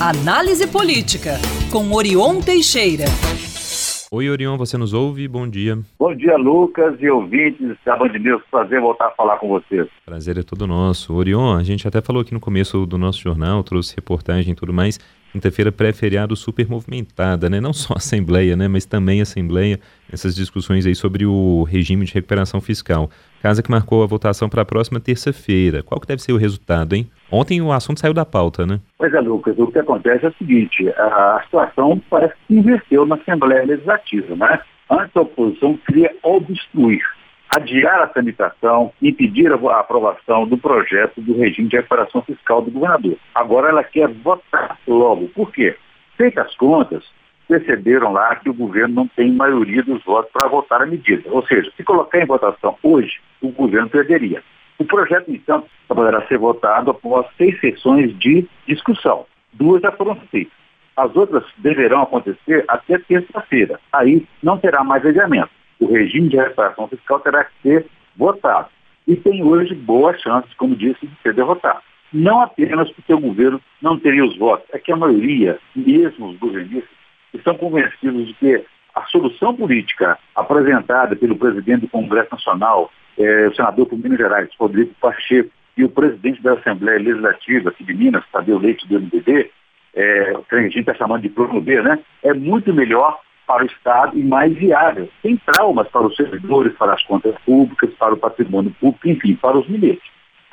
Análise Política, com Orion Teixeira. Oi, Orion, você nos ouve? Bom dia. Bom dia, Lucas e ouvintes da Band News. Prazer voltar a falar com vocês. Prazer é todo nosso. Orion, a gente até falou aqui no começo do nosso jornal, trouxe reportagem e tudo mais. Quinta-feira pré-feriado super movimentada, né? Não só a Assembleia, né? Mas também a Assembleia, essas discussões aí sobre o regime de recuperação fiscal. Casa que marcou a votação para a próxima terça-feira. Qual que deve ser o resultado, hein? Ontem o assunto saiu da pauta, né? Pois é, Lucas. O que acontece é o seguinte, a situação parece que inverteu na Assembleia Legislativa, né? Antes a oposição queria obstruir adiar a tramitação, impedir a aprovação do projeto do regime de recuperação fiscal do governador. Agora ela quer votar logo. Por quê? Feitas as contas, perceberam lá que o governo não tem maioria dos votos para votar a medida. Ou seja, se colocar em votação hoje, o governo perderia. O projeto, então, poderá ser votado após seis sessões de discussão. Duas já foram feitas. As outras deverão acontecer até terça-feira. Aí não terá mais adiamento o regime de reparação fiscal terá que ser votado. E tem hoje boas chances, como disse, de ser derrotado. Não apenas porque o governo não teria os votos, é que a maioria, mesmo os governistas, estão convencidos de que a solução política apresentada pelo presidente do Congresso Nacional, eh, o senador por Minas Gerais, Rodrigo Pacheco, e o presidente da Assembleia Legislativa aqui de Minas, Tadeu Leite do MDB, eh, que a gente está chamando de plano B, né, é muito melhor para o Estado e mais viável, sem traumas para os servidores, para as contas públicas, para o patrimônio público, enfim, para os milhares.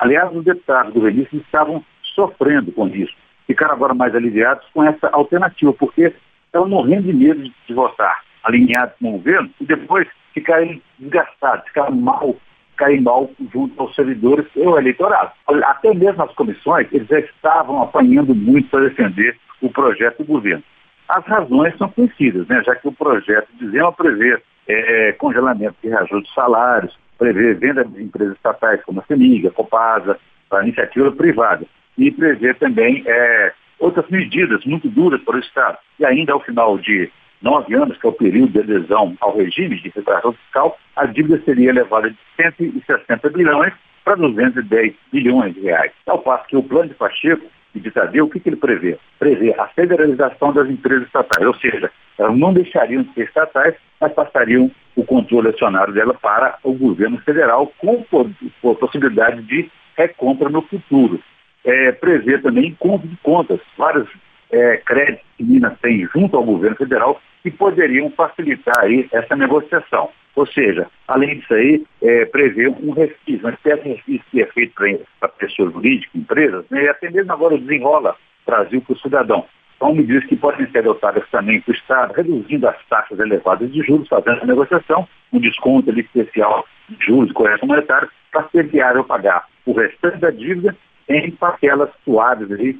Aliás, os deputados governistas estavam sofrendo com isso. Ficaram agora mais aliviados com essa alternativa, porque estavam morrendo de medo de, votar alinhados com o governo e depois ficarem desgastados, ficarem mal, ficarem mal junto aos servidores e ao eleitorado. Até mesmo as comissões, eles já estavam apanhando muito para defender o projeto do governo. As razões são conhecidas, né? já que o projeto de Zema prevê é, congelamento de reajuste de salários, prevê venda de empresas estatais como a Semiga, a Copasa, a iniciativa privada, e prevê também é, outras medidas muito duras para o Estado. E ainda ao final de nove anos, que é o período de adesão ao regime de recuperação fiscal, a dívida seria elevada de 160 bilhões para 210 bilhões de reais. Ao passo que o plano de Pacheco de Tadeu, o que, que ele prevê? Prevê a federalização das empresas estatais, ou seja, elas não deixariam de ser estatais, mas passariam o controle acionário dela para o governo federal, com, a possibilidade de recompra no futuro. É, prevê também conta de contas, vários é, créditos que Minas tem junto ao governo federal que poderiam facilitar aí essa negociação. Ou seja, além disso aí, é, prevê um refis, uma espécie de refis que é feito para pessoas jurídicas, empresas, né, e até mesmo agora desenrola Brasil para o cidadão. São medidas que podem ser adotadas também para o Estado, reduzindo as taxas elevadas de juros, fazendo a negociação, um desconto ali especial de juros correção monetária, para ser viável pagar o restante da dívida em parcelas suaves aí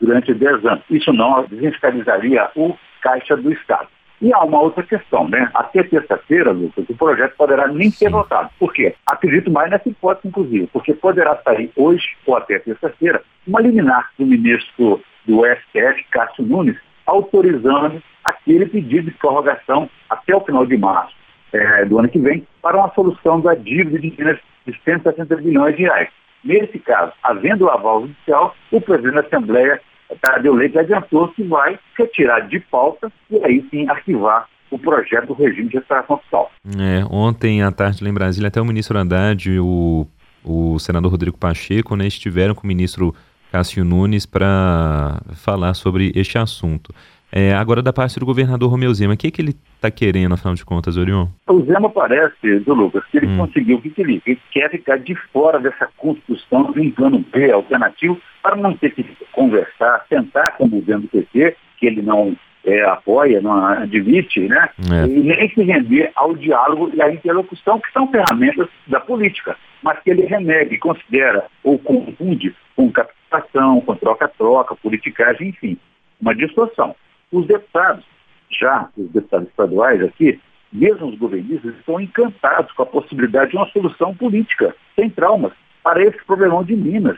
durante 10 anos. Isso não desfiscalizaria o caixa do Estado. E há uma outra questão, né? Até terça-feira, Lucas, o projeto poderá nem ser votado. Por quê? Acredito mais nessa hipótese, inclusive, porque poderá sair hoje ou até terça-feira uma liminar do ministro do STF, Cássio Nunes, autorizando aquele pedido de prorrogação até o final de março é, do ano que vem para uma solução da dívida de Minas de 160 bilhões de reais. Nesse caso, havendo o aval judicial, o presidente da Assembleia Tadeu Leite adiantou que vai retirar de pauta e aí sim arquivar o projeto do regime de recuperação fiscal. É, ontem à tarde lá em Brasília, até o ministro Haddad e o, o senador Rodrigo Pacheco né, estiveram com o ministro Cássio Nunes para falar sobre este assunto. É, agora, da parte do governador Romeu Zema, o que, é que ele está querendo, afinal de contas, Orion? O Zema parece, do Lucas, que ele hum. conseguiu o que, que ele, ele quer ficar de fora dessa construção de um plano B alternativo para não ter que conversar, sentar com o governo do PT, que ele não é, apoia, não admite, né? É. E nem se render ao diálogo e à interlocução, que são ferramentas da política, mas que ele renega e considera ou confunde com captação, com troca-troca, politicagem, enfim, uma distorção. Os deputados, já os deputados estaduais aqui, mesmo os governistas, estão encantados com a possibilidade de uma solução política, sem traumas, para esse problemão de Minas.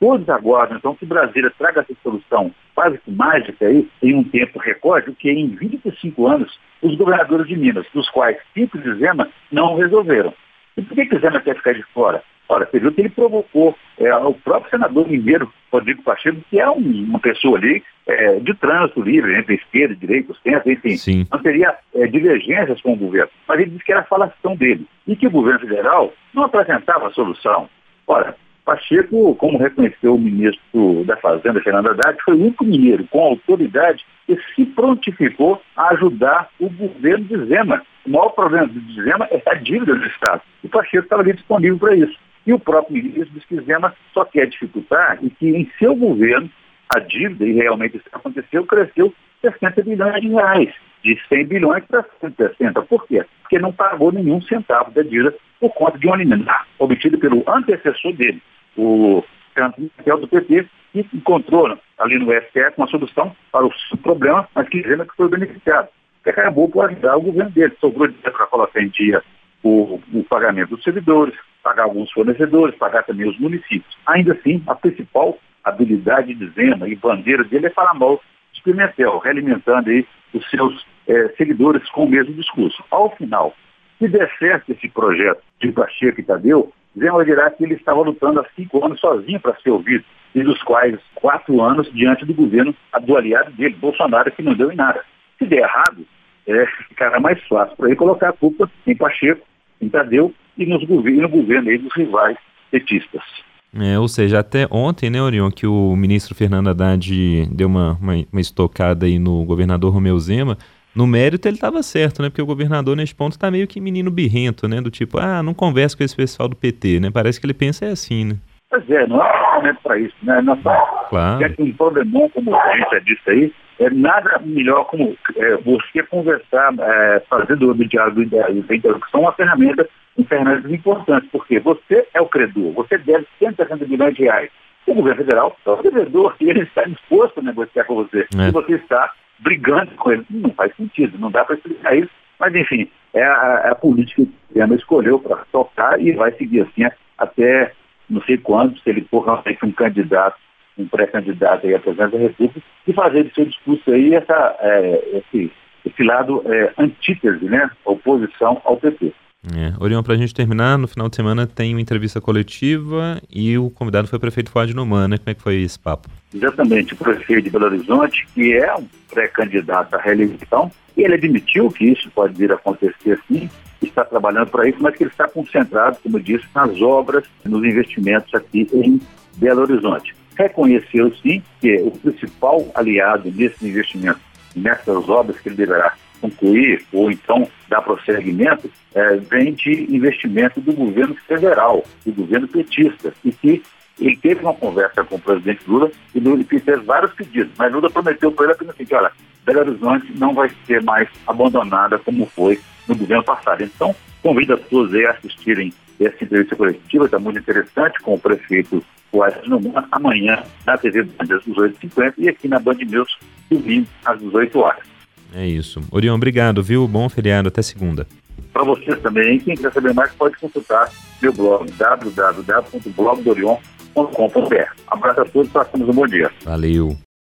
Todos aguardam, então, que Brasília traga essa solução quase que mágica aí, em um tempo recorde, que em 25 anos, os governadores de Minas, dos quais cinco de Zema, não resolveram. E por que, que Zema quer ficar de fora? Olha, você viu que ele provocou é, o próprio senador Mineiro, Rodrigo Pacheco, que é um, uma pessoa ali é, de trânsito livre entre esquerda direita, centro, enfim. Sim. Não teria é, divergências com o governo. Mas ele disse que era falação dele. E que o governo federal não apresentava solução. Ora, Pacheco, como reconheceu o ministro da Fazenda, Fernando Haddad, foi o único mineiro com autoridade que se prontificou a ajudar o governo de Zema. O maior problema de Zema é a dívida do Estado. E Pacheco estava ali disponível para isso. E o próprio ministro disse que Zema só quer dificultar e que em seu governo a dívida, e realmente isso aconteceu, cresceu 60 bilhões de reais, de 100 bilhões para 160. Por quê? Porque não pagou nenhum centavo da dívida por conta de uma liminar obtida pelo antecessor dele, o Fernando do PT, que encontrou ali no STF uma solução para o problema, mas que Zema que foi beneficiado. Que acabou por ajudar o governo dele. Sobrou dinheiro para colocar em dia o, o pagamento dos servidores, pagar alguns fornecedores, pagar também os municípios. Ainda assim, a principal habilidade de Zema e bandeira dele é falar mal de Pimentel, realimentando aí os seus é, seguidores com o mesmo discurso. Ao final, se der certo esse projeto de Pacheco e Tadeu, Zema dirá que ele estava lutando há cinco anos sozinho para ser ouvido, e dos quais quatro anos diante do governo do aliado dele, Bolsonaro, que não deu em nada. Se der errado, é, ficará mais fácil para ele colocar a culpa em Pacheco, em Tadeu e, nos governo, no governo aí dos rivais petistas. É, ou seja, até ontem, né, Orion, que o ministro Fernando Haddad deu uma, uma, uma estocada aí no governador Romeu Zema, no mérito ele estava certo, né? Porque o governador nesse ponto está meio que menino birrento, né? Do tipo, ah, não conversa com esse pessoal do PT, né? Parece que ele pensa é assim, né? Pois é, não é momento para isso, né? Nossa, claro. É um problemão como a gente já disse aí, é nada melhor como é, você conversar, é, fazendo o diálogo da interrupção, uma ferramenta, uma ferramenta importante, porque você é o credor, você deve 160 bilhões de reais. O governo federal é o devedor e ele está disposto a negociar com você. É. E você está brigando com ele. Não faz sentido, não dá para explicar isso. Mas, enfim, é a, é a política que o escolheu para tocar e vai seguir assim até não sei quando, se ele for realmente um candidato um pré-candidato aí à presidência da República, e fazer de seu discurso aí essa, é, esse, esse lado é, antítese, né? Oposição ao PT. É. Orion, para a gente terminar, no final de semana tem uma entrevista coletiva e o convidado foi o prefeito Fuad Noman, né? Como é que foi esse papo? Exatamente, o prefeito de Belo Horizonte, que é um pré-candidato à reeleição, e ele admitiu que isso pode vir a acontecer sim, está trabalhando para isso, mas que ele está concentrado, como disse, nas obras, nos investimentos aqui em Belo Horizonte reconheceu sim que o principal aliado nesse investimento, nessas obras que ele deverá concluir ou então dar prosseguimento, é, vem de investimento do governo federal, do governo petista, e que ele teve uma conversa com o presidente Lula e Lula fez vários pedidos, mas Lula prometeu para ele apenas assim, olha, Belo Horizonte não vai ser mais abandonada como foi no governo passado. Então, convido a todos a assistirem essa entrevista coletiva, está muito interessante, com o prefeito Soares amanhã na TV Band às 18h50 e aqui na Band News domingo às 18 horas. É isso. Orion, obrigado, viu? Bom feriado, até segunda. Para vocês também, quem quiser saber mais pode consultar meu blog www.blogdorion.com.br. Abraço a todos, passamos um bom dia. Valeu.